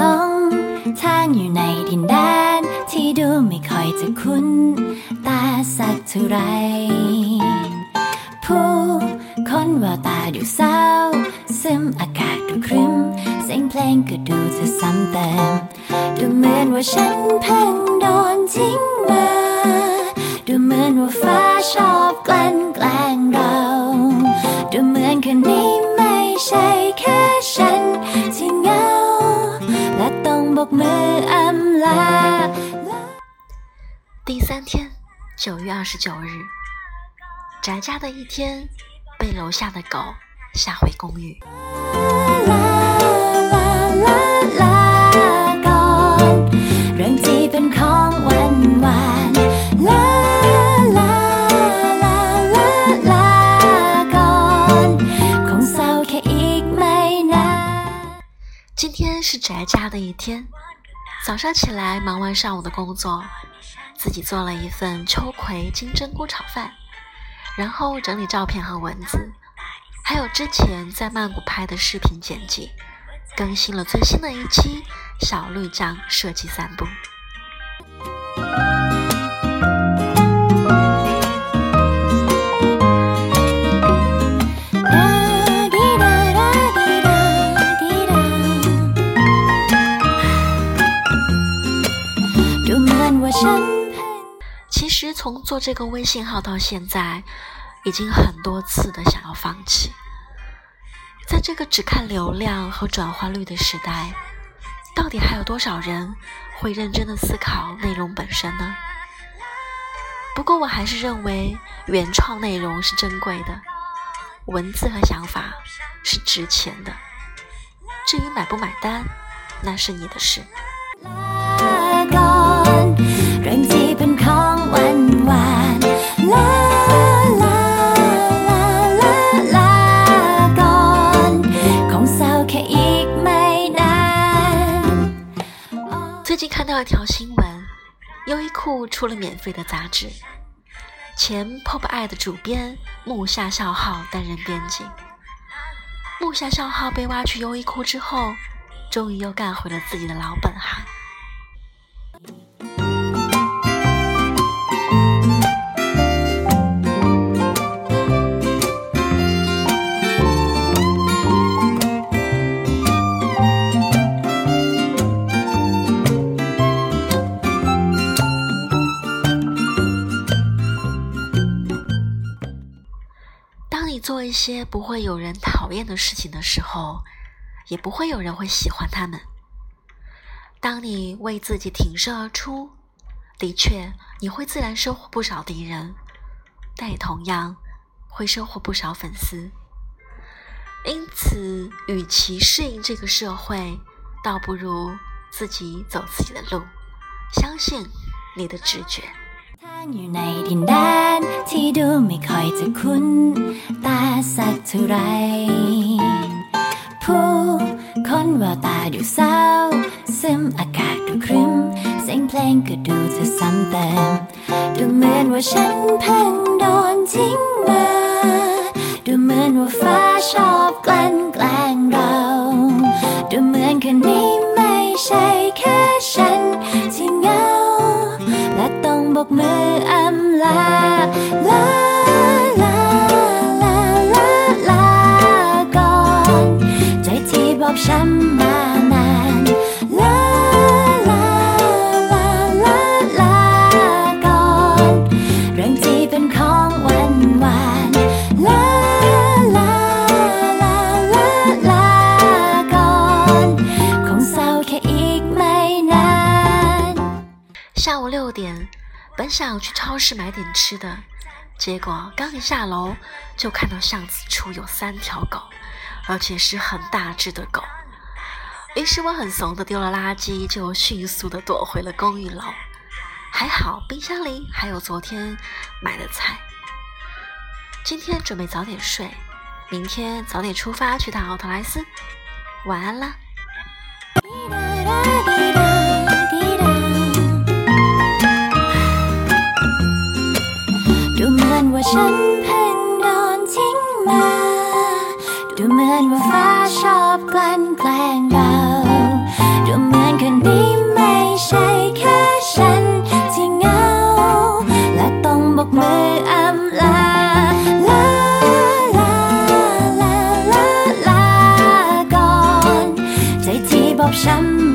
ลงทางอยู่ในดินแดน ที่ดูไม่ค่อยจะคุ้นตาสักเท่าไรผู้คนแววตาดูเศร้า ซึมอากาศดูครึ้ม เสียงเพลงก็ดูจะซ้ำเติมดูเหมือนว่าฉันเพิ่งโดนทิ้งมา ดูเหมือนว่าฟ้าชอบกลั่นแกล้งเรา ดูเหมือนคืนนี้ไม่ใช่แค่ฉันที่เหงา และต้องบอกมืออำลา 第三天，九月二十九日，宅家的一天，被楼下的狗吓回公寓。 是宅家的一天，早上起来忙完上午的工作，自己做了一份秋葵金针菇炒饭，然后整理照片和文字，还有之前在曼谷拍的视频剪辑，更新了最新的一期小绿酱设计散步。从做这个微信号到现在，已经很多次的想要放弃。在这个只看流量和转化率的时代，到底还有多少人会认真的思考内容本身呢？不过我还是认为原创内容是珍贵的，文字和想法是值钱的。至于买不买单，那是你的事。看到一条新闻，优衣库出了免费的杂志，前 Pop 爱的主编木下孝浩担任编辑。木下孝浩被挖去优衣库之后，终于又干回了自己的老本行。做一些不会有人讨厌的事情的时候，也不会有人会喜欢他们。当你为自己挺身而出，的确你会自然收获不少敌人，但也同样会收获不少粉丝。因此，与其适应这个社会，倒不如自己走自己的路，相信你的直觉。 ทางอยู่ในดินแดนที่ดูไม่ค่อยจะคุ้นตาสักเท่าไร ผู้คนแววตาดูเศร้า ซึมอากาศดูครึ้ม เสียงเพลงก็ดูจะซ้ำเติม ดูเหมือนว่าฉันเพิ่งโดนทิ้งมา ดูเหมือนว่าฟ้าชอบกลั่น ช้ำมานาน ลา ลา ลา ลา ลา ก่อน เรื่องที่เป็นของหวานหวานลา ลา ลา ลา ลา ก่อน คงเศร้าแค่อีกไม่นาน 下午六点， 本想去超市买点吃的，结果刚一下楼就看到巷子处有三条狗，而且是很大只的狗。于是我很怂的丢了垃圾，就迅速的躲回了公寓楼。还好冰箱里还有昨天买的菜。今天准备早点睡，明天早点出发去趟奥特莱斯。晚安啦。 ว่าฉันเพิ่งโดนทิ้งมา ดูเหมือนว่าฟ้าชอบกลั่นแกล้งเราดูเหมือนคนนี้ไม่ใช่แค่ฉันที่เหงา และต้องบอกมืออำลาลาลาลาลาลาก่อนใจที่บอบช้ำ